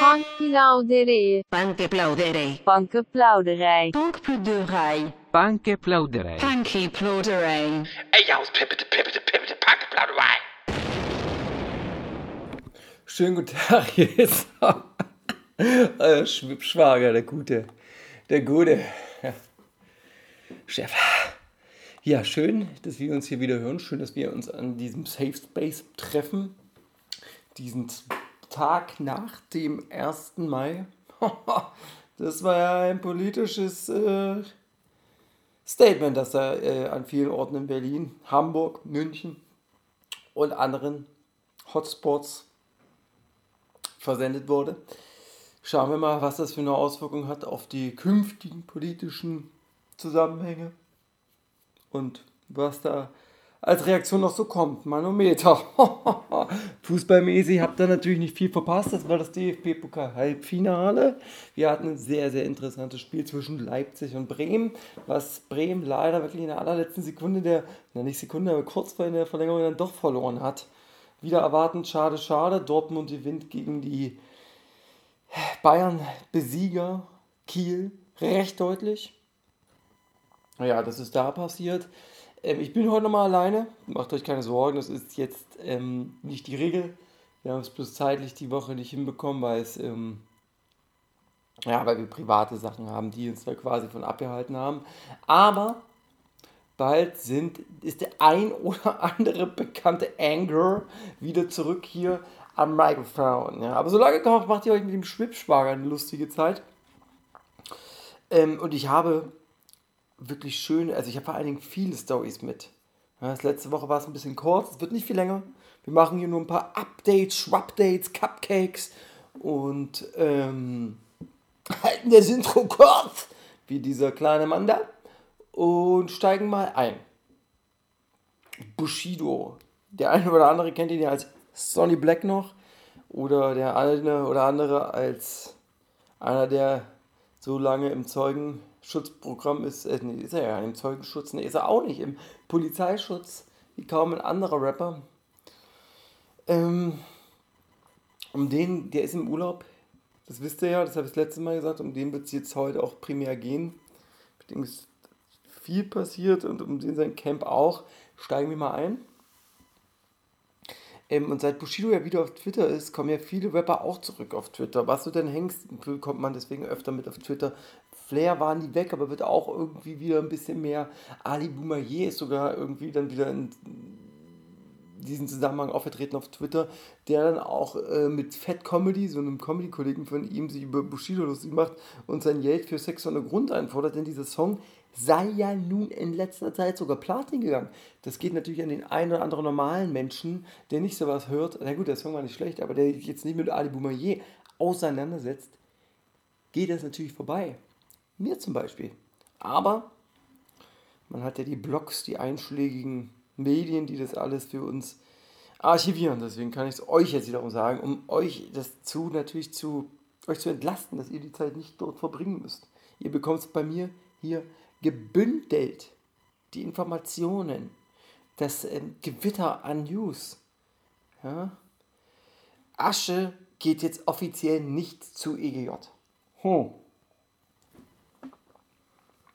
Bankplauderij. Bankplauderij. Bankenplauderij. Bankplauderij. Bankplauderij. Bankplauderij. Ey, aus Pippete, Pippete, Pippete, Bankplauderei. Schönen guten Tag, hier ist euer Schwibschwager, der Gute. Der Gute. Ja. Chef. Ja, schön, dass wir uns hier wieder hören. Schön, dass wir uns an diesem Safe Space treffen. Diesen Tag nach dem 1. Mai. Das war ja ein politisches äh, Statement, das da äh, an vielen Orten in Berlin, Hamburg, München und anderen Hotspots versendet wurde. Schauen wir mal, was das für eine Auswirkung hat auf die künftigen politischen Zusammenhänge und was da als Reaktion noch so kommt. Manometer. Fußballmäßig habt ihr natürlich nicht viel verpasst. Das war das DFB-Pokal-Halbfinale. Wir hatten ein sehr, sehr interessantes Spiel zwischen Leipzig und Bremen, was Bremen leider wirklich in der allerletzten Sekunde der, na nicht Sekunde, aber kurz vor in der Verlängerung dann doch verloren hat. Wieder erwartend, schade, schade. Dortmund gewinnt gegen die Bayern-Besieger Kiel recht deutlich. Ja, das ist da passiert. Ähm, ich bin heute nochmal alleine. Macht euch keine Sorgen, das ist jetzt ähm, nicht die Regel. Wir haben es bloß zeitlich die Woche nicht hinbekommen, weil es ähm, ja, weil wir private Sachen haben, die uns da quasi von abgehalten haben. Aber bald sind, ist der ein oder andere bekannte Anger wieder zurück hier am Mikrofon. Ja. Aber solange macht ihr euch mit dem Schwibschwager eine lustige Zeit. Ähm, und ich habe wirklich schön, also ich habe vor allen Dingen viele Stories mit. Ja, das letzte Woche war es ein bisschen kurz, es wird nicht viel länger. Wir machen hier nur ein paar Updates, Schwupdates, Cupcakes und ähm, halten das Intro kurz, wie dieser kleine Mann da, und steigen mal ein. Bushido. Der eine oder andere kennt ihn ja als Sonny Black noch oder der eine oder andere als einer, der so lange im Zeugenschutzprogramm ist. Äh, nee, ist er ja im Zeugenschutz, nee, ist er auch nicht im Polizeischutz, wie kaum ein anderer Rapper. Ähm, um den, der ist im Urlaub, das wisst ihr ja, das habe ich das letzte Mal gesagt, um den wird es jetzt heute auch primär gehen. Mit dem ist viel passiert und um den sein Camp auch. Steigen wir mal ein. Ähm, und seit Bushido ja wieder auf Twitter ist, kommen ja viele Rapper auch zurück auf Twitter. Was du denn hängst, kommt man deswegen öfter mit auf Twitter. Flair war nie weg, aber wird auch irgendwie wieder ein bisschen mehr. Ali Boumaier ist sogar irgendwie dann wieder in diesen Zusammenhang aufgetreten auf Twitter, der dann auch äh, mit Fat Comedy, so einem Comedy-Kollegen von ihm, sich über Bushido lustig macht und sein Geld für Sex ohne Grund einfordert, denn dieser Song sei ja nun in letzter Zeit sogar Platin gegangen. Das geht natürlich an den einen oder anderen normalen Menschen, der nicht sowas hört. Na gut, der Song war nicht schlecht, aber der jetzt nicht mit Ali Boumaier auseinandersetzt, geht das natürlich vorbei. Mir zum Beispiel. Aber man hat ja die Blogs, die einschlägigen Medien, die das alles für uns archivieren. Deswegen kann ich es euch jetzt wiederum sagen, um euch das zu natürlich zu euch zu entlasten, dass ihr die Zeit nicht dort verbringen müsst. Ihr bekommt es bei mir hier gebündelt die Informationen, das ähm, Gewitter an News. Ja? Asche geht jetzt offiziell nicht zu EGJ. Hm.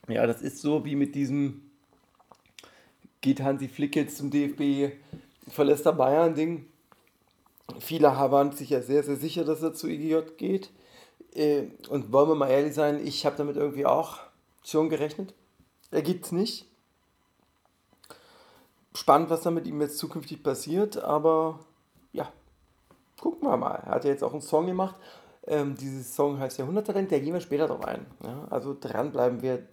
Ja, das ist so wie mit diesem geht Hansi Flick jetzt zum DFB, verlässt er Bayern-Ding. Viele waren sich ja sehr, sehr sicher, dass er zu EGJ geht. Äh, und wollen wir mal ehrlich sein, ich habe damit irgendwie auch schon gerechnet. Er gibt es nicht. Spannend, was da mit ihm jetzt zukünftig passiert, aber ja, gucken wir mal. Er hat ja jetzt auch einen Song gemacht. Ähm, dieses Song heißt Jahrhunderttalent, da gehen wir später drauf ein. Ja, also dranbleiben wir.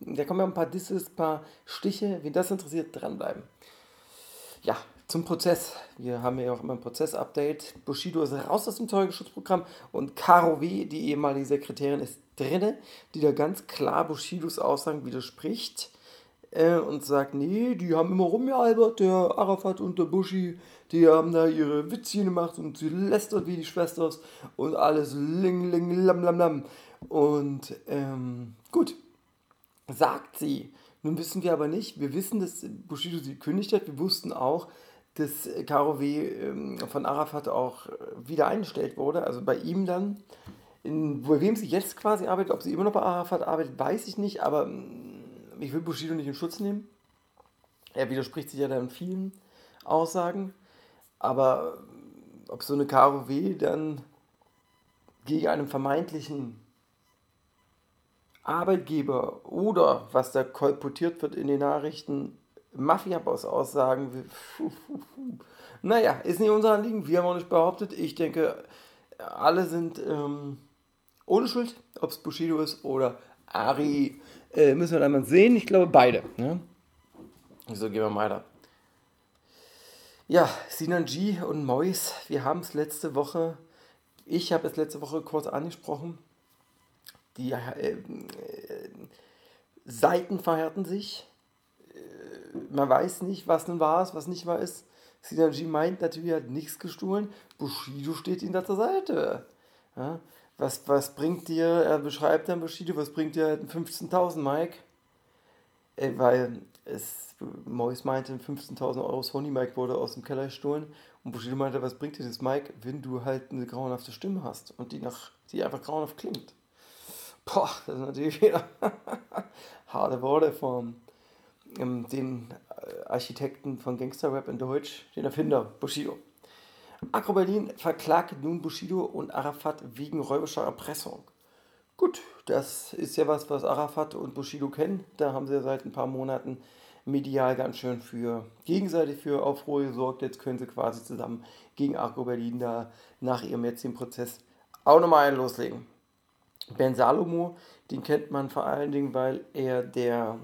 Da kommen ja ein paar Disses, ein paar Stiche. Wen das interessiert, dranbleiben. Ja, zum Prozess. Wir haben ja auch immer ein Prozess-Update. Bushido ist raus aus dem Zeugenschutzprogramm und Caro W., die ehemalige Sekretärin, ist drinne, die da ganz klar Bushidos Aussagen widerspricht äh, und sagt, nee, die haben immer rumgealbert, der Arafat und der Buschi, die haben da ihre Witzchen gemacht und sie lästert wie die Schwesters und alles ling, ling, lam, lam, lam. Und ähm, gut, sagt sie. Nun wissen wir aber nicht, wir wissen, dass Bushido sie gekündigt hat, wir wussten auch, das KOW ähm, von Arafat auch äh, wieder eingestellt wurde. Also bei ihm dann. In, bei wem sie jetzt quasi arbeitet, ob sie immer noch bei Arafat arbeitet, weiß ich nicht, aber mm, ich will Bushido nicht in Schutz nehmen. Er widerspricht sich ja da in vielen Aussagen. Aber mm, ob so eine KOW dann gegen einen vermeintlichen Arbeitgeber oder was da kolportiert wird in den Nachrichten, Mafia-Boss-Aussagen. Naja, ist nicht unser Anliegen, wir haben auch nicht behauptet. Ich denke, alle sind ähm, ohne Schuld, ob es Bushido ist oder Ari. Äh, müssen wir dann mal sehen. Ich glaube, beide. Ne? So, gehen wir weiter. Ja, Sinan G und Mois, wir haben es letzte Woche, ich habe es letzte Woche kurz angesprochen. Die äh, äh, Seiten verhärten sich man weiß nicht, was nun war, was nicht wahr ist. Synergy meint natürlich, er hat nichts gestohlen. Bushido steht ihm da zur Seite. Ja? Was, was bringt dir, er beschreibt dann Bushido, was bringt dir 15.000, Mike? Äh, weil es, Mois meinte, 15.000 Euro Sony Mike wurde aus dem Keller gestohlen. Und Bushido meinte, was bringt dir das Mike, wenn du halt eine grauenhafte Stimme hast und die, nach, die einfach grauenhaft klingt? Boah, das ist natürlich wieder harte Worte vom ähm, den äh, Architekten von Gangsterrap in Deutsch, den Erfinder Bushido. Agro Berlin verklagt nun Bushido und Arafat wegen räubischer Erpressung. Gut, das ist ja was, was Arafat und Bushido kennen. Da haben sie ja seit ein paar Monaten medial ganz schön für gegenseitig für Aufruhr gesorgt. Jetzt können sie quasi zusammen gegen Agro Berlin da nach ihrem jetzigen Prozess auch nochmal einen loslegen. Ben Salomo, den kennt man vor allen Dingen, weil er der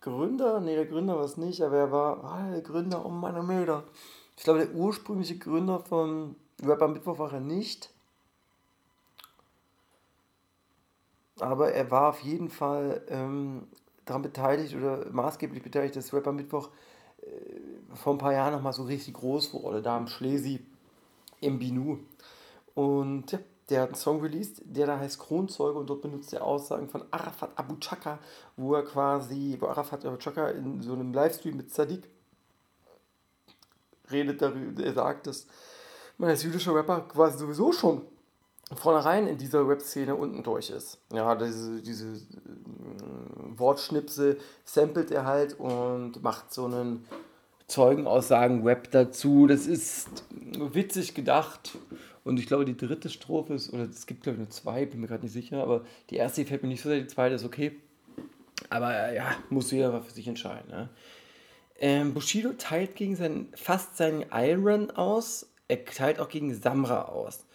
Gründer, nee, der Gründer war es nicht, aber er war ah, der Gründer, um meine Meter. Ich glaube, der ursprüngliche Gründer von Rapper Mittwoch war er nicht. Aber er war auf jeden Fall ähm, daran beteiligt oder maßgeblich beteiligt, dass Rapper Mittwoch äh, vor ein paar Jahren nochmal so richtig groß wurde, da im Schlesi, im Binu. Und ja, der hat einen Song released, der da heißt Kronzeuge und dort benutzt er Aussagen von Arafat Abu Chaka, wo er quasi, wo Arafat Abu Chaka in so einem Livestream mit Sadiq redet darüber, er sagt, dass man als jüdischer Rapper quasi sowieso schon vornherein in dieser Rap-Szene unten durch ist. Ja, diese, diese äh, Wortschnipsel samplet er halt und macht so einen Zeugenaussagen-Rap dazu. Das ist witzig gedacht und ich glaube, die dritte Strophe ist, oder es gibt, glaube ich, nur zwei, bin mir gerade nicht sicher, aber die erste gefällt mir nicht so sehr, die zweite ist okay. Aber äh, ja, muss jeder für sich entscheiden. Ne? Ähm, Bushido teilt gegen seinen, fast seinen Iron aus, er teilt auch gegen Samra aus.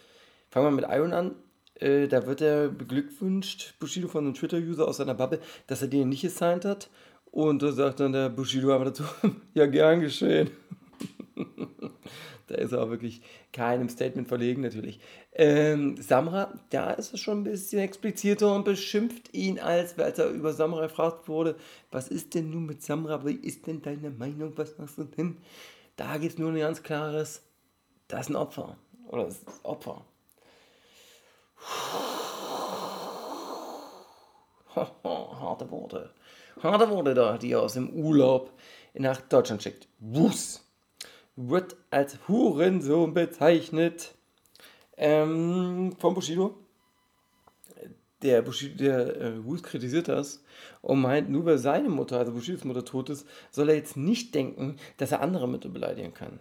Fangen wir mit Iron an. Äh, da wird er beglückwünscht, Bushido von einem Twitter-User aus seiner Bubble, dass er den nicht gesigned hat. Und da sagt dann der Bushido aber dazu, ja, gern geschehen. Da ist er auch wirklich keinem Statement verlegen, natürlich. Ähm, Samra, da ist es schon ein bisschen expliziter und beschimpft ihn, als, als er über Samra gefragt wurde, was ist denn nun mit Samra, wie ist denn deine Meinung, was machst du denn? Da gibt es nur ein ganz klares, das ist ein Opfer. Oder das ist Opfer. Harte Worte. Harte Worte da, die er aus dem Urlaub nach Deutschland schickt. Wuss wird als Hurensohn bezeichnet ähm, von Bushido. Der Bushido, der äh, Wus kritisiert das und meint, nur weil seine Mutter, also Bushidos Mutter, tot ist, soll er jetzt nicht denken, dass er andere Mütter beleidigen kann.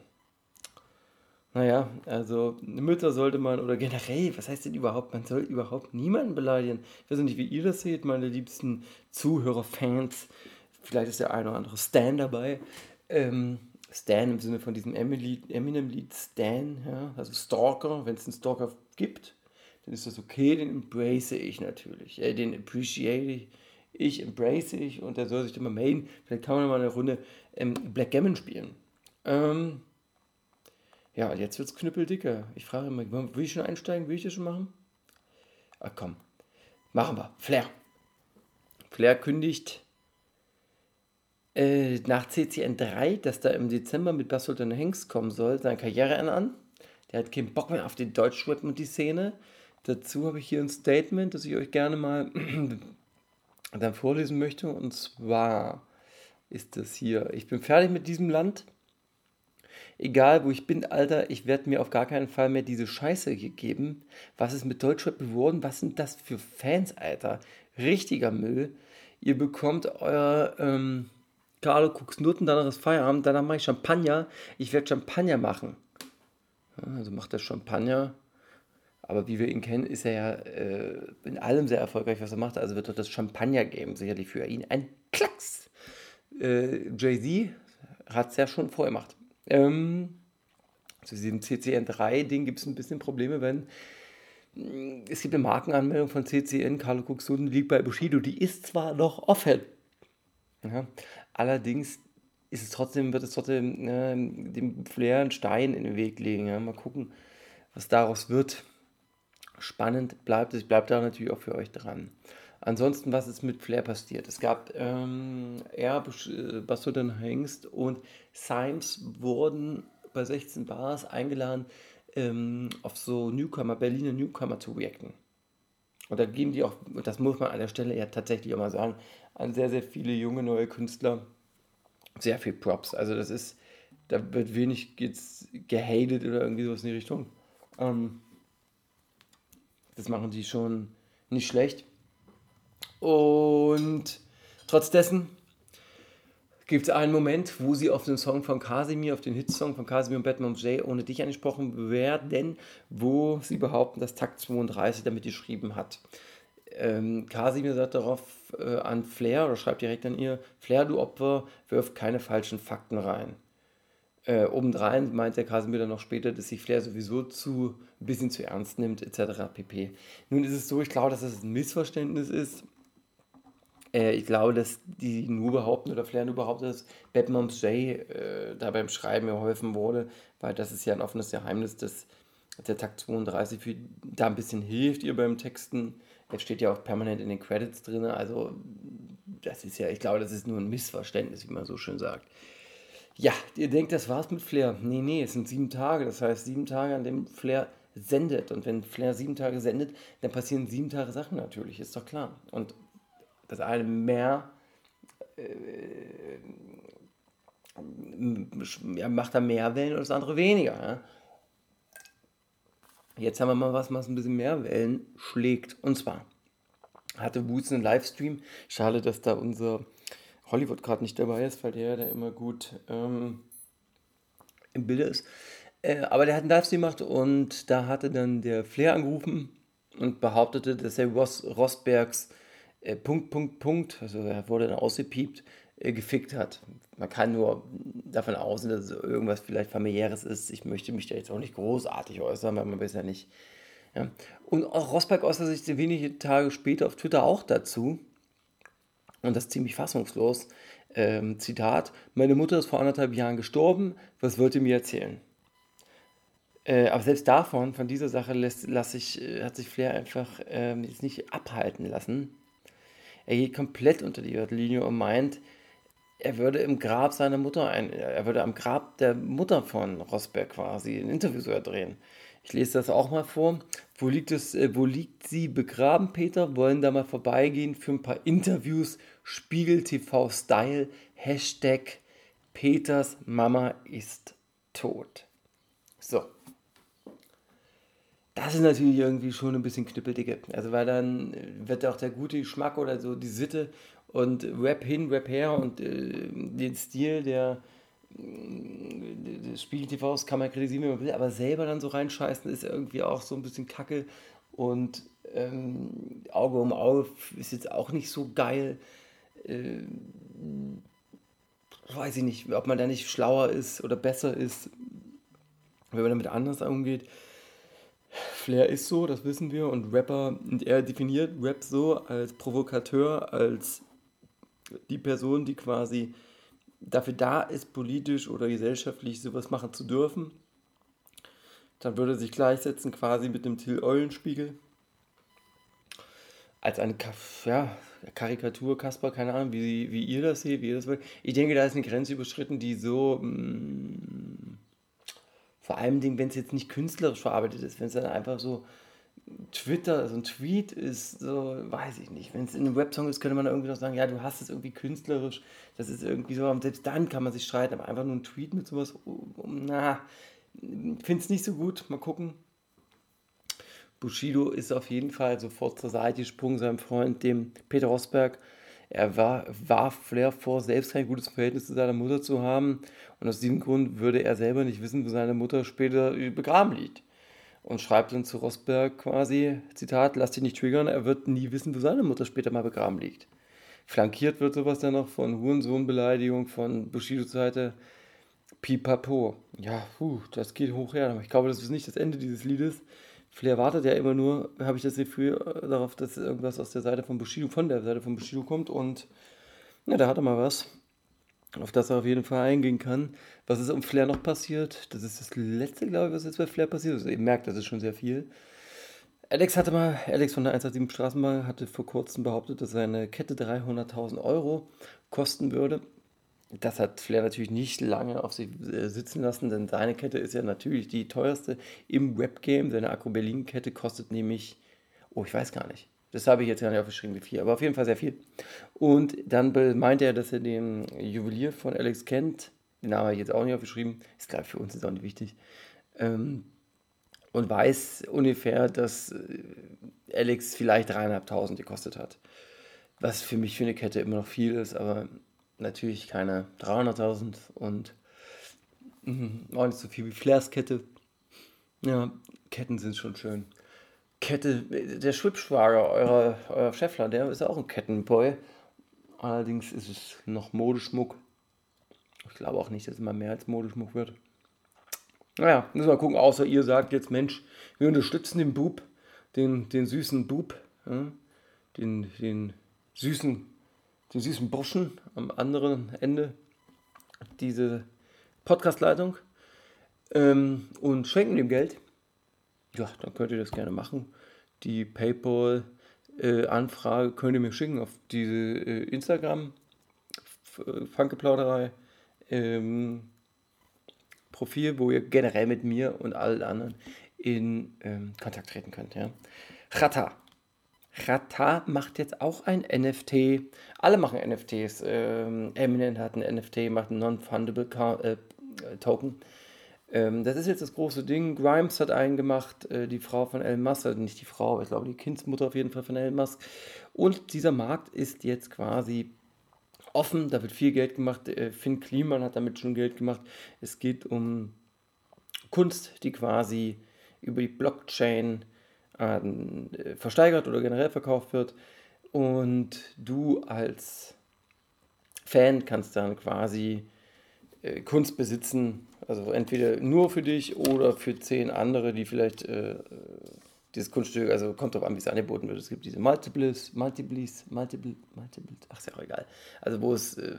Naja, also Mütter sollte man, oder generell, was heißt denn überhaupt, man soll überhaupt niemanden beleidigen. Ich weiß nicht, wie ihr das seht, meine liebsten Zuhörer, Fans. Vielleicht ist der eine oder andere Stan dabei. Ähm, Stan im Sinne von diesem Eminem-Lied Stan, ja, also Stalker, wenn es einen Stalker gibt, dann ist das okay, den embrace ich natürlich. Äh, den appreciate ich, embrace ich und der soll sich mal melden. Vielleicht kann man mal eine Runde ähm, Blackgammon spielen. Ähm, ja, jetzt wird es knüppeldicker. Ich frage immer, will ich schon einsteigen? Will ich das schon machen? Ach komm, machen wir. Flair. Flair kündigt äh, nach CCN 3, dass da im Dezember mit Basultan Hengst kommen soll, seine Karriere an. Der hat keinen Bock mehr auf den Deutschrap und die Szene. Dazu habe ich hier ein Statement, das ich euch gerne mal dann vorlesen möchte. Und zwar ist das hier: Ich bin fertig mit diesem Land. Egal wo ich bin, Alter, ich werde mir auf gar keinen Fall mehr diese Scheiße geben. Was ist mit Deutschrap geworden? Was sind das für Fans, Alter? Richtiger Müll. Ihr bekommt euer ähm, Carlo Cooks Nutten, danach ist Feierabend, danach mache ich Champagner. Ich werde Champagner machen. Also macht er Champagner. Aber wie wir ihn kennen, ist er ja äh, in allem sehr erfolgreich, was er macht. Also wird dort das Champagner geben, sicherlich für ihn ein Klacks. Äh, Jay-Z hat es ja schon vorher gemacht. Ähm, zu diesem CCN3-Ding gibt es ein bisschen Probleme, wenn mm, es gibt eine Markenanmeldung von CCN, Carlo Cuxoden liegt bei Bushido, die ist zwar noch offen, ja, allerdings ist es trotzdem, wird es trotzdem äh, dem Flair einen Stein in den Weg legen. Ja. Mal gucken, was daraus wird. Spannend bleibt es. Ich bleibe da natürlich auch für euch dran. Ansonsten, was ist mit Flair passiert? Es gab ähm, er, äh, Bastard Hengst und Symes wurden bei 16 Bars eingeladen, ähm, auf so Newcomer, Berliner Newcomer zu reacten. Und da geben die auch, das muss man an der Stelle ja tatsächlich auch mal sagen, an sehr, sehr viele junge neue Künstler sehr viel Props. Also das ist, da wird wenig jetzt gehatet oder irgendwie sowas in die Richtung. Ähm, das machen die schon nicht schlecht. Und trotz dessen gibt es einen Moment, wo sie auf den Song von Casimir, auf den Hitsong von Casimir und Batman J ohne dich angesprochen werden, wo sie behaupten, dass Takt 32 damit geschrieben hat. Ähm, Casimir sagt darauf äh, an Flair oder schreibt direkt an ihr: Flair, du Opfer, wirf keine falschen Fakten rein. Äh, obendrein meint der Casimir dann noch später, dass sich Flair sowieso zu ein bisschen zu ernst nimmt, etc. pp. Nun ist es so, ich glaube, dass das ein Missverständnis ist. Äh, ich glaube, dass die nur behaupten oder Flair nur behauptet, dass Batmoms J äh, da beim Schreiben geholfen wurde, weil das ist ja ein offenes Geheimnis, dass der Takt 32 für, da ein bisschen hilft ihr beim Texten. Jetzt steht ja auch permanent in den Credits drin, also das ist ja, ich glaube, das ist nur ein Missverständnis, wie man so schön sagt. Ja, ihr denkt, das war's mit Flair. Nee, nee, es sind sieben Tage. Das heißt, sieben Tage, an dem Flair sendet. Und wenn Flair sieben Tage sendet, dann passieren sieben Tage Sachen natürlich, ist doch klar. Und das eine mehr äh, macht da mehr Wellen und das andere weniger. Ja? Jetzt haben wir mal was, was ein bisschen mehr Wellen schlägt. Und zwar hatte Woods einen Livestream. Schade, dass da unser Hollywood gerade nicht dabei ist, weil der ja immer gut ähm, im Bilde ist. Äh, aber der hat einen Livestream gemacht und da hatte dann der Flair angerufen und behauptete, dass er Ross, Rosbergs äh, Punkt, Punkt, Punkt, also er wurde dann ausgepiept, äh, gefickt hat. Man kann nur davon ausgehen, dass es irgendwas vielleicht familiäres ist. Ich möchte mich da jetzt auch nicht großartig äußern, weil man bisher nicht. Ja. Und auch Rosberg äußert sich wenige Tage später auf Twitter auch dazu. Und das ziemlich fassungslos. Ähm, Zitat: Meine Mutter ist vor anderthalb Jahren gestorben. Was wollt ihr mir erzählen? Äh, aber selbst davon, von dieser Sache, lässt, lass ich, äh, hat sich Flair einfach ähm, jetzt nicht abhalten lassen. Er geht komplett unter die Linie und meint, er würde im Grab seiner Mutter, ein, er würde am Grab der Mutter von Rosberg quasi ein Interview so erdrehen. Ich lese das auch mal vor. Wo liegt, es, äh, wo liegt sie begraben, Peter? Wollen da mal vorbeigehen für ein paar Interviews? Spiegel TV Style. Hashtag Peters Mama ist tot. So. Das ist natürlich irgendwie schon ein bisschen knüppeldicke. Also, weil dann wird auch der gute Geschmack oder so die Sitte und Rap hin, Rap her und äh, den Stil der, des Spiegel-TVs kann man kritisieren, wie man will, aber selber dann so reinscheißen ist irgendwie auch so ein bisschen kacke und ähm, Auge um Auge ist jetzt auch nicht so geil. Äh, weiß ich nicht, ob man da nicht schlauer ist oder besser ist, wenn man damit anders umgeht. Flair ist so, das wissen wir, und Rapper, und er definiert Rap so als Provokateur, als die Person, die quasi dafür da ist, politisch oder gesellschaftlich sowas machen zu dürfen. Dann würde er sich gleichsetzen quasi mit dem Till Eulenspiegel. Als eine ja, Karikatur, Kasper, keine Ahnung, wie, wie ihr das seht, wie ihr das wollt. Ich denke, da ist eine Grenze überschritten, die so mh, mm, vor allem, wenn es jetzt nicht künstlerisch verarbeitet ist, wenn es dann einfach so Twitter, so ein Tweet ist so, weiß ich nicht. Wenn es in einem Websong ist, könnte man irgendwie noch sagen, ja, du hast es irgendwie künstlerisch. Das ist irgendwie so, und selbst dann kann man sich streiten, aber einfach nur ein Tweet mit sowas, na, finde es nicht so gut. Mal gucken. Bushido ist auf jeden Fall sofort zur Seite gesprungen, seinem Freund, dem Peter Rosberg. Er war, warf Flair vor, selbst kein gutes Verhältnis zu seiner Mutter zu haben. Und aus diesem Grund würde er selber nicht wissen, wo seine Mutter später begraben liegt. Und schreibt dann zu Rosberg quasi, Zitat, lass dich nicht triggern, er wird nie wissen, wo seine Mutter später mal begraben liegt. Flankiert wird sowas dann noch von Hurensohnbeleidigung von Bushidos Seite. Pipapo. Ja, puh, das geht hoch her. Ich glaube, das ist nicht das Ende dieses Liedes. Flair wartet ja immer nur, habe ich das Gefühl, äh, darauf, dass irgendwas aus der Seite von Bushido, von der Seite von Bushido kommt und ja, da hat er mal was, auf das er auf jeden Fall eingehen kann. Was ist um Flair noch passiert? Das ist das letzte, glaube ich, was jetzt bei Flair passiert ist. Also, ihr merkt, das ist schon sehr viel. Alex hatte mal, Alex von der 187 Straßenbahn hatte vor kurzem behauptet, dass seine Kette 300.000 Euro kosten würde. Das hat Flair natürlich nicht lange auf sich äh, sitzen lassen, denn seine Kette ist ja natürlich die teuerste im Webgame. Seine Akku Berlin Kette kostet nämlich, oh, ich weiß gar nicht. Das habe ich jetzt gar nicht aufgeschrieben, wie viel, aber auf jeden Fall sehr viel. Und dann meinte er, dass er den Juwelier von Alex kennt. Den Namen habe ich jetzt auch nicht aufgeschrieben. Ist klar, für uns ist auch nicht wichtig. Ähm, und weiß ungefähr, dass äh, Alex vielleicht dreieinhalbtausend gekostet hat. Was für mich für eine Kette immer noch viel ist, aber natürlich keine 300.000 und mh, auch nicht so viel wie Flairs Kette. Ja, Ketten sind schon schön. Kette, der Schwibschwager, euer, euer Schäffler, der ist auch ein Kettenboy. Allerdings ist es noch Modeschmuck. Ich glaube auch nicht, dass es mal mehr als Modeschmuck wird. Naja, müssen wir gucken, außer ihr sagt jetzt, Mensch, wir unterstützen den Bub, den, den süßen Bub, ja, den, den süßen den süßen Burschen am anderen Ende diese Podcastleitung ähm, und schenken dem Geld. Ja, dann könnt ihr das gerne machen. Die PayPal-Anfrage äh, könnt ihr mir schicken auf diese äh, Instagram Funkeplauderei ähm, Profil, wo ihr generell mit mir und allen anderen in ähm, Kontakt treten könnt. Ja. Chata. Rata macht jetzt auch ein NFT. Alle machen NFTs. Ähm, Eminent hat ein NFT, macht einen Non-Fundable äh, Token. Ähm, das ist jetzt das große Ding. Grimes hat einen gemacht, äh, die Frau von Elon Musk, also nicht die Frau, ich glaube die Kindsmutter auf jeden Fall von Elon Musk. Und dieser Markt ist jetzt quasi offen, da wird viel Geld gemacht. Äh, Finn Kliman hat damit schon Geld gemacht. Es geht um Kunst, die quasi über die Blockchain äh, versteigert oder generell verkauft wird. Und du als Fan kannst dann quasi äh, Kunst besitzen, also entweder nur für dich oder für zehn andere, die vielleicht äh, dieses Kunststück, also kommt drauf an, wie es angeboten wird. Es gibt diese Multiples, Multiples, Multiple, Multiple, ach ist ja auch egal. Also wo es äh,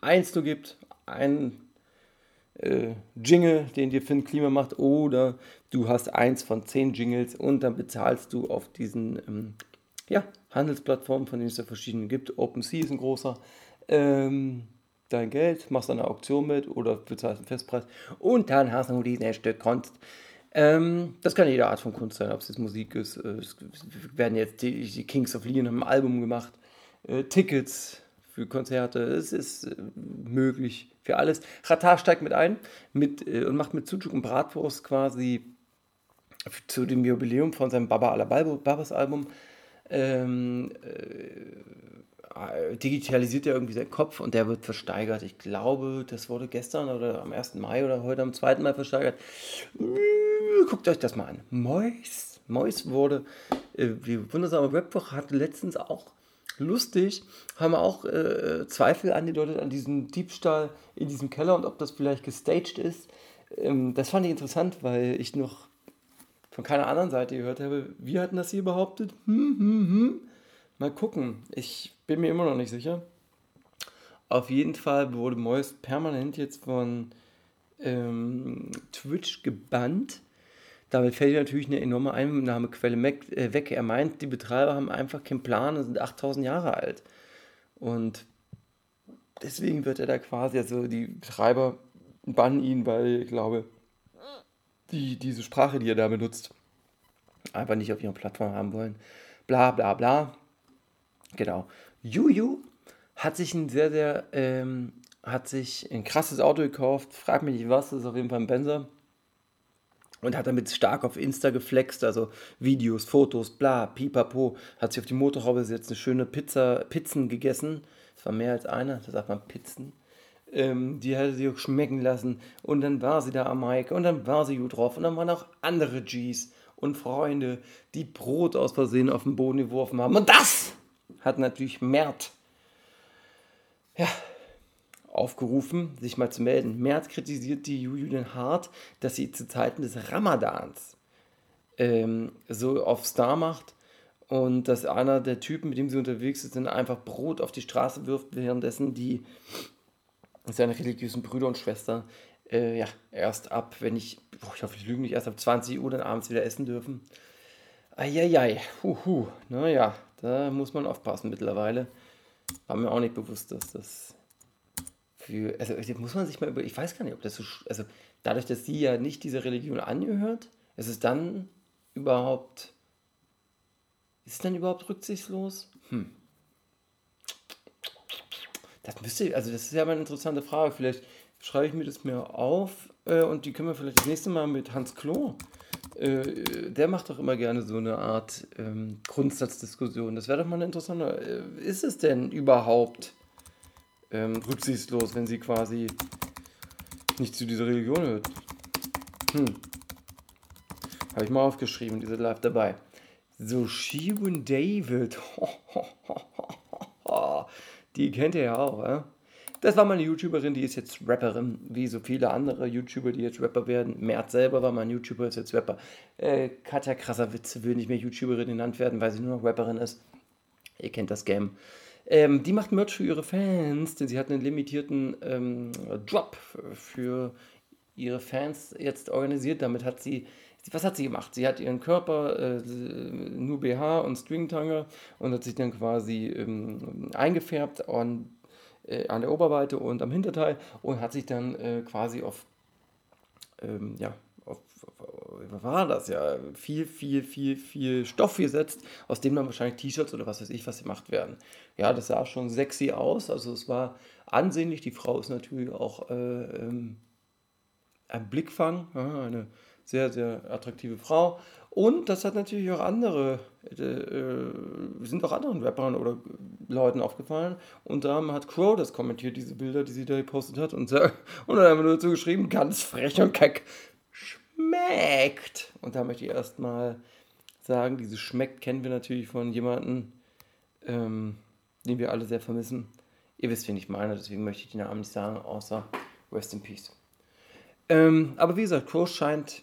eins nur gibt, ein äh, Jingle, den dir Finn Klima macht, oder du hast eins von zehn Jingles und dann bezahlst du auf diesen ähm, ja, Handelsplattformen, von denen es ja verschiedene gibt. OpenSea ist ein großer. Ähm, dein Geld, machst eine Auktion mit oder bezahlst einen Festpreis und dann hast du diesen Stück Kunst. Ähm, das kann jede Art von Kunst sein, ob es jetzt Musik ist. Äh, es werden jetzt die, die, Kings of Leon haben ein Album gemacht, äh, Tickets für Konzerte. Es ist äh, möglich für alles. Ratar steigt mit ein mit, äh, und macht mit Sucuk und Bratwurst quasi zu dem Jubiläum von seinem Baba Ala Babas Album ähm, äh, digitalisiert er irgendwie seinen Kopf und der wird versteigert. Ich glaube, das wurde gestern oder am 1. Mai oder heute am 2. Mai versteigert. Guckt euch das mal an. Mois. Mois wurde, äh, die wundersame Webwoche hatte letztens auch lustig, haben auch äh, Zweifel angedeutet an diesem Diebstahl in diesem Keller und ob das vielleicht gestaged ist. Ähm, das fand ich interessant, weil ich noch von keiner anderen Seite gehört habe. Wir hatten das hier behauptet. Hm, hm, hm. Mal gucken. Ich bin mir immer noch nicht sicher. Auf jeden Fall wurde Moist permanent jetzt von ähm, Twitch gebannt damit fällt natürlich eine enorme Einnahmequelle äh, weg. Er meint, die Betreiber haben einfach keinen Plan und sind 8000 Jahre alt. Und deswegen wird er da quasi, also die Betreiber bannen ihn, weil ich glaube, die, diese Sprache, die er da benutzt, einfach nicht auf ihrer Plattform haben wollen. Bla bla bla. Genau. Juju hat sich ein sehr, sehr, ähm, hat sich ein krasses Auto gekauft. Frag mich nicht was, das ist auf jeden Fall ein Benzer. Und hat damit stark auf Insta geflext, also Videos, Fotos, bla, pipapo. Hat sich auf die Motorhaube gesetzt, eine schöne Pizza, Pizzen gegessen. Das war mehr als eine, da sagt man Pizzen. Ähm, die hat sie auch schmecken lassen. Und dann war sie da am Mike und dann war sie gut drauf. Und dann waren auch andere Gs und Freunde, die Brot aus Versehen auf den Boden geworfen haben. Und das hat natürlich Mert ja, aufgerufen, sich mal zu melden. Mert kritisiert die Julian hart, dass sie zu Zeiten des Ramadans ähm, so auf Star macht und dass einer der Typen, mit dem sie unterwegs ist, dann einfach Brot auf die Straße wirft, währenddessen die seine religiösen Brüder und Schwestern äh, ja, erst ab, wenn ich, oh, ich hoffe, ich lüge nicht, erst ab 20 Uhr dann abends wieder essen dürfen. Eieiei, huhu, naja, da muss man aufpassen mittlerweile. War mir auch nicht bewusst, dass das für, also muss man sich mal über, ich weiß gar nicht, ob das so, also dadurch, dass sie ja nicht dieser Religion angehört, ist es dann überhaupt, ist es dann überhaupt rücksichtslos? Hm. Das müsste, also das ist ja mal eine interessante Frage. Vielleicht schreibe ich mir das mir auf äh, und die können wir vielleicht das nächste Mal mit Hans Klo. Äh, der macht doch immer gerne so eine Art ähm, Grundsatzdiskussion. Das wäre doch mal eine interessante. Äh, ist es denn überhaupt ähm, rücksichtslos, wenn sie quasi nicht zu dieser Religion hört? Hm. Habe ich mal aufgeschrieben, diese live dabei. So, Shigun David. Die kennt ihr ja auch, ja? Das war mal eine YouTuberin, die ist jetzt Rapperin, wie so viele andere YouTuber, die jetzt Rapper werden. Mert selber war mal ein YouTuber, ist jetzt Rapper. Äh, Katja Krasavitz will nicht mehr YouTuberin genannt werden, weil sie nur noch Rapperin ist. Ihr kennt das Game. Ähm, die macht Merch für ihre Fans, denn sie hat einen limitierten ähm, Drop für ihre Fans jetzt organisiert. Damit hat sie was hat sie gemacht? Sie hat ihren Körper, äh, nur BH und Stringtanger und hat sich dann quasi ähm, eingefärbt und, äh, an der Oberweite und am Hinterteil und hat sich dann äh, quasi auf, ähm, ja, auf, was war das ja, viel, viel, viel, viel Stoff gesetzt, aus dem dann wahrscheinlich T-Shirts oder was weiß ich was gemacht werden. Ja, das sah schon sexy aus, also es war ansehnlich. Die Frau ist natürlich auch äh, ähm, ein Blickfang, eine sehr, sehr attraktive Frau. Und das hat natürlich auch andere, äh, äh, sind auch anderen Rappern oder Leuten aufgefallen. Und da hat Crow das kommentiert, diese Bilder, die sie da gepostet hat. Und, und dann haben wir dazu geschrieben, ganz frech und keck, schmeckt. Und da möchte ich erstmal sagen, dieses schmeckt kennen wir natürlich von jemandem, ähm, den wir alle sehr vermissen. Ihr wisst, wen ich meine, deswegen möchte ich den Namen nicht sagen, außer Rest in Peace. Ähm, aber wie gesagt, Crow scheint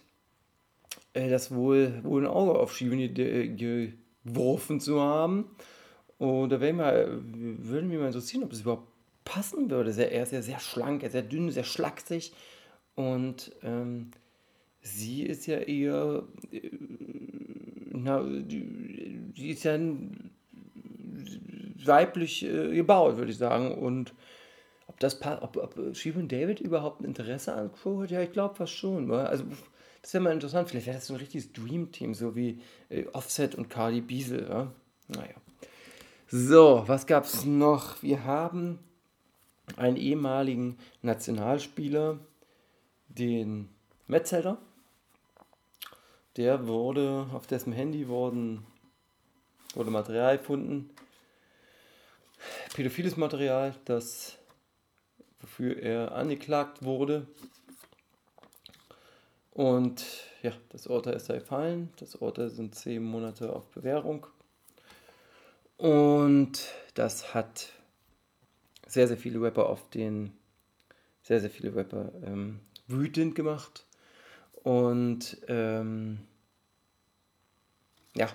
äh, das wohl, wohl ein Auge auf Schieben geworfen zu haben. Und da mal, würde mich mal interessieren, ob es überhaupt passen würde. Er ist ja sehr schlank, er ist sehr dünn, sehr schlaksig. Und ähm, sie ist ja eher, äh, na, die, ist ja weiblich äh, gebaut, würde ich sagen. Und ob das ob, ob Shivan David überhaupt ein Interesse an Crow hat, ja, ich glaube fast schon. Also das wäre mal interessant. Vielleicht wäre das so ein richtiges Dream-Team, so wie äh, Offset und Cardi Biesel. Ja? Naja. So, was gab es noch? Wir haben einen ehemaligen Nationalspieler, den Metzelder. Der wurde, auf dessen Handy wurden, wurde Material gefunden. Pädophiles Material, das wofür er angeklagt wurde. Und ja, das Urteil ist da gefallen. Das Urteil sind zehn Monate auf Bewährung. Und das hat sehr, sehr viele Rapper auf den, sehr, sehr viele Rapper ähm, wütend gemacht. Und ähm, ja,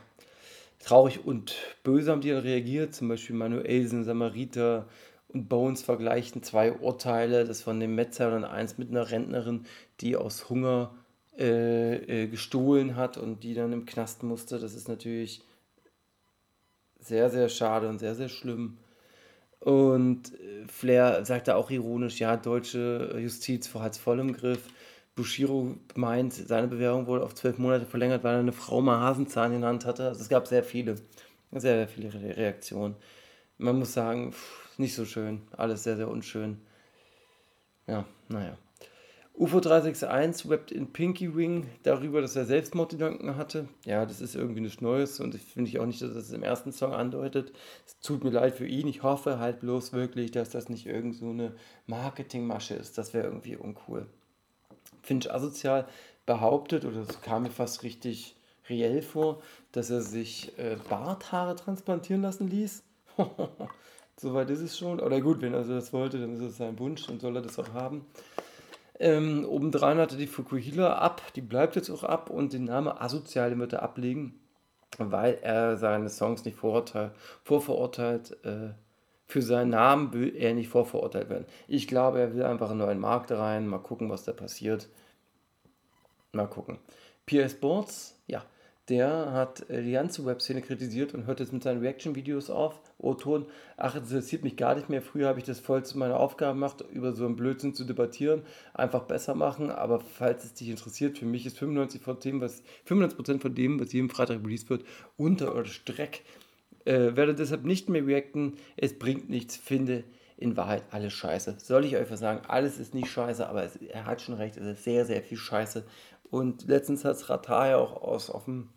traurig und böse haben die dann reagiert. Zum Beispiel Manuelsen, Samariter und Bones vergleichen zwei Urteile, das von dem Metzer und eins mit einer Rentnerin, die aus Hunger äh, äh, gestohlen hat und die dann im Knast musste. Das ist natürlich sehr, sehr schade und sehr, sehr schlimm. Und äh, Flair sagte auch ironisch, ja, deutsche Justiz hat es voll im Griff. Bushiro meint, seine Bewährung wurde auf zwölf Monate verlängert, weil er eine Frau mal Hasenzahn in der Hand hatte. Also es gab sehr viele, sehr, sehr viele Re Reaktionen. Man muss sagen, pff, nicht so schön, alles sehr, sehr unschön. Ja, naja. UFO 361 webt in Pinky Wing darüber, dass er Selbstmordgedanken hatte. Ja, das ist irgendwie nichts Neues und ich finde ich auch nicht, dass das im ersten Song andeutet. Es tut mir leid für ihn. Ich hoffe halt bloß wirklich, dass das nicht irgend so eine Marketingmasche ist. Das wäre irgendwie uncool. Finde ich asozial behauptet, oder das kam mir fast richtig reell vor, dass er sich äh, Barthaare transplantieren lassen ließ. Soweit ist es schon. Oder gut, wenn er das wollte, dann ist es sein Wunsch und soll er das auch haben. Ähm, obendrein hatte die Fukuhila ab, die bleibt jetzt auch ab und den Namen Asozial wird er ablegen, weil er seine Songs nicht vorverurteilt, äh, für seinen Namen will er nicht vorverurteilt werden. Ich glaube, er will einfach einen neuen Markt rein, mal gucken, was da passiert. Mal gucken. PS Sports, ja, der hat äh, die ganze Webszene kritisiert und hört jetzt mit seinen Reaction-Videos auf. O-Ton, ach, das interessiert mich gar nicht mehr. Früher habe ich das voll zu meiner Aufgabe gemacht, über so einen Blödsinn zu debattieren, einfach besser machen. Aber falls es dich interessiert, für mich ist 95%, von dem, was, 95% von dem, was jeden Freitag released wird, unter oder Streck. Äh, werde deshalb nicht mehr reacten. Es bringt nichts, finde in Wahrheit alles scheiße. Soll ich euch was sagen? Alles ist nicht scheiße, aber es, er hat schon recht, es ist sehr, sehr viel scheiße. Und letztens hat es Ratar ja auch aus, auf dem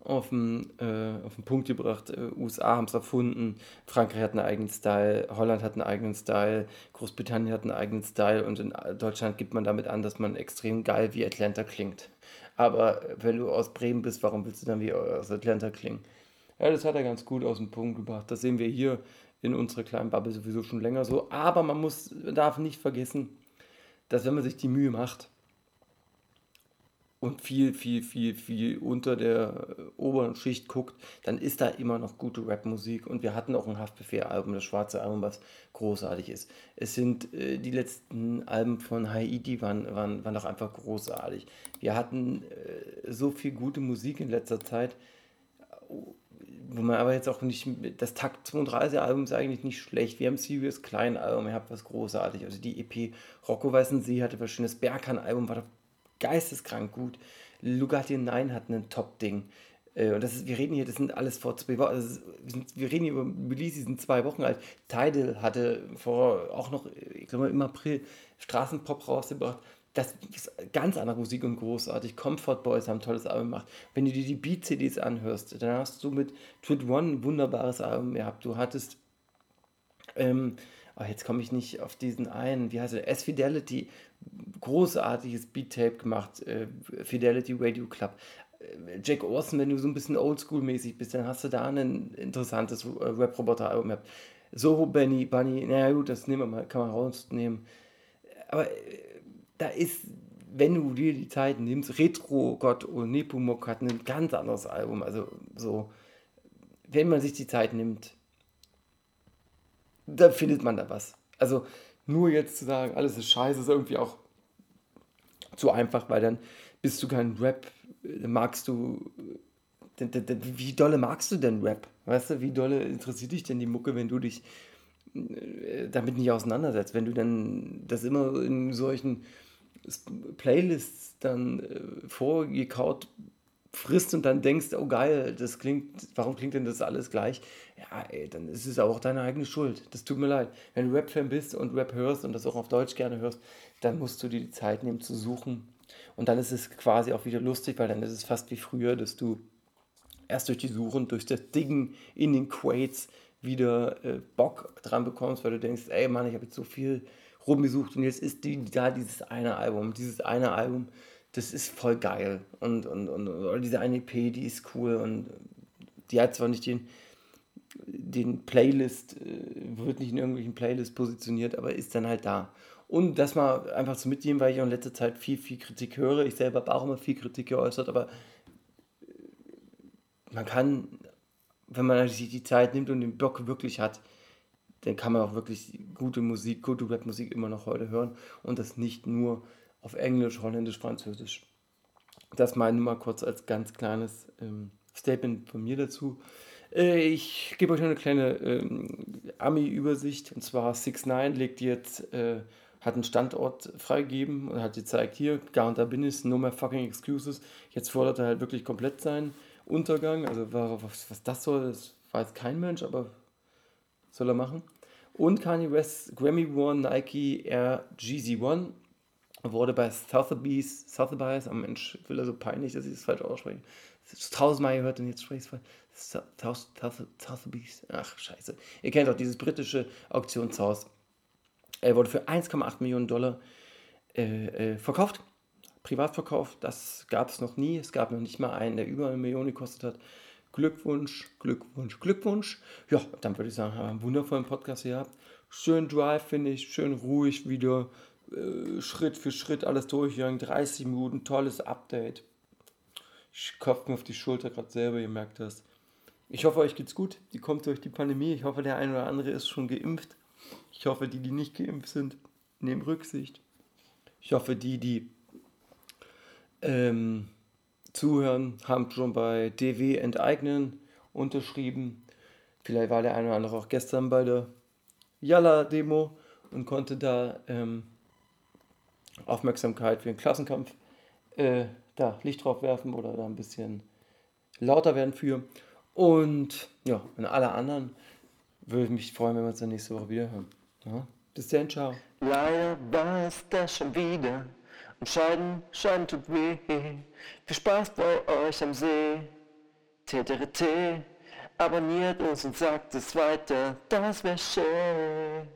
auf den, äh, auf den Punkt gebracht. Äh, USA haben es erfunden, Frankreich hat einen eigenen Style, Holland hat einen eigenen Style, Großbritannien hat einen eigenen Style und in Deutschland gibt man damit an, dass man extrem geil wie Atlanta klingt. Aber wenn du aus Bremen bist, warum willst du dann wie aus Atlanta klingen? Ja, das hat er ganz gut aus dem Punkt gebracht. Das sehen wir hier in unserer kleinen Bubble sowieso schon länger so. Aber man muss, darf nicht vergessen, dass wenn man sich die Mühe macht, und viel, viel, viel, viel unter der äh, oberen Schicht guckt, dann ist da immer noch gute Rapmusik. Und wir hatten auch ein Haftbefehl-Album, das schwarze Album, was großartig ist. Es sind äh, die letzten Alben von Haiti, waren, waren, waren einfach großartig. Wir hatten äh, so viel gute Musik in letzter Zeit, wo man aber jetzt auch nicht, das Takt 32 Album ist eigentlich nicht schlecht. Wir haben Serious Klein Album, ihr habt was großartig. Also die EP Rocco Weißensee hatte was schönes. Berkan Album war doch geisteskrank gut. Lugatti 9 hat ein Top-Ding. Äh, und das ist, wir reden hier, das sind alles vor zwei Wochen, also wir reden hier über Release, die sind zwei Wochen alt. Tidal hatte vor auch noch, ich glaube im April, Straßenpop rausgebracht. Das ist ganz andere Musik und großartig. Comfort Boys haben ein tolles Album gemacht. Wenn du dir die Beat-CDs anhörst, dann hast du mit Twit One ein wunderbares Album gehabt. Du hattest ähm, oh, jetzt komme ich nicht auf diesen einen, wie heißt er, S-Fidelity, großartiges Beat-Tape gemacht, äh, Fidelity Radio Club. Äh, Jack Orson, wenn du so ein bisschen oldschool-mäßig bist, dann hast du da ein interessantes äh, Rap-Roboter-Album gehabt. Soho Benny, Bunny, naja gut, das nehmen wir mal, kann man rausnehmen. Aber äh, da ist, wenn du dir die Zeit nimmst, Retro Gott und Nepomuk hat ein ganz anderes Album. Also so, wenn man sich die Zeit nimmt, da findet man da was. Also nur jetzt zu sagen, alles ist scheiße, ist irgendwie auch zu einfach, weil dann bist du kein Rap, magst du, wie dolle magst du denn Rap? Weißt du, wie dolle interessiert dich denn die Mucke, wenn du dich äh, damit nicht auseinandersetzt, wenn du dann das immer in solchen Playlists dann äh, vorgekaut frisst und dann denkst, oh geil, das klingt, warum klingt denn das alles gleich? Ja, ey, dann ist es auch deine eigene Schuld. Das tut mir leid. Wenn du Rap-Fan bist und Rap hörst und das auch auf Deutsch gerne hörst, dann musst du dir die Zeit nehmen zu suchen. Und dann ist es quasi auch wieder lustig, weil dann ist es fast wie früher, dass du erst durch die Suchen, durch das Diggen in den Quates wieder äh, Bock dran bekommst, weil du denkst, ey Mann, ich habe jetzt so viel rumgesucht und jetzt ist die, da dieses eine Album. Dieses eine Album das ist voll geil. Und, und, und diese eine EP, die ist cool und die hat zwar nicht den, den Playlist, äh, wird nicht in irgendwelchen Playlists positioniert, aber ist dann halt da. Und das mal einfach zu mitnehmen, weil ich auch in letzter Zeit viel, viel Kritik höre. Ich selber habe auch immer viel Kritik geäußert, aber äh, man kann, wenn man sich die Zeit nimmt und den Bock wirklich hat, dann kann man auch wirklich gute Musik, gute Rap-Musik immer noch heute hören und das nicht nur auf Englisch, Holländisch, Französisch. Das mal nur mal kurz als ganz kleines ähm, Statement von mir dazu. Äh, ich gebe euch noch eine kleine ähm, Ami-Übersicht. Und zwar 6 9 legt jetzt, äh, hat einen Standort freigegeben und hat gezeigt, hier, gar und da bin ich, no more fucking excuses. Jetzt fordert er halt wirklich komplett seinen Untergang. Also was, was das soll, das weiß kein Mensch, aber soll er machen. Und Kanye West Grammy One Nike Air GZ1 wurde bei Sotheby's, Sotheby's, am Mensch, will er so peinlich, dass ich das falsch ausspreche. Tausendmal gehört und jetzt spreche ich es falsch. Sotheby's, ach scheiße. Ihr kennt auch dieses britische Auktionshaus. Er wurde für 1,8 Millionen Dollar äh, äh, verkauft. Privatverkauf, das gab es noch nie. Es gab noch nicht mal einen, der über eine Million gekostet hat. Glückwunsch, Glückwunsch, Glückwunsch. Ja, dann würde ich sagen, haben wir einen wundervollen Podcast gehabt. Schön Drive, finde ich, schön ruhig wieder. Äh, Schritt für Schritt alles durchgegangen. 30 Minuten, tolles Update. Ich klopfe mir auf die Schulter gerade selber, ihr merkt das. Ich hoffe, euch geht's gut. Die kommt durch die Pandemie. Ich hoffe, der eine oder andere ist schon geimpft. Ich hoffe, die, die nicht geimpft sind, nehmen Rücksicht. Ich hoffe, die, die ähm, zuhören, haben schon bei DW enteignen unterschrieben. Vielleicht war der eine oder andere auch gestern bei der Yalla-Demo und konnte da ähm, Aufmerksamkeit für den Klassenkampf äh, da Licht drauf werfen oder da ein bisschen lauter werden für. Und ja, und alle anderen würde ich mich freuen, wenn wir uns dann nächste Woche wieder hören. Ja? Bis dann, ciao. Leider war es das schon wieder. Und Scheiden, Scheiden tut weh. Viel Spaß bei euch am See. TTRT, abonniert uns und sagt es weiter. Das wäre schön.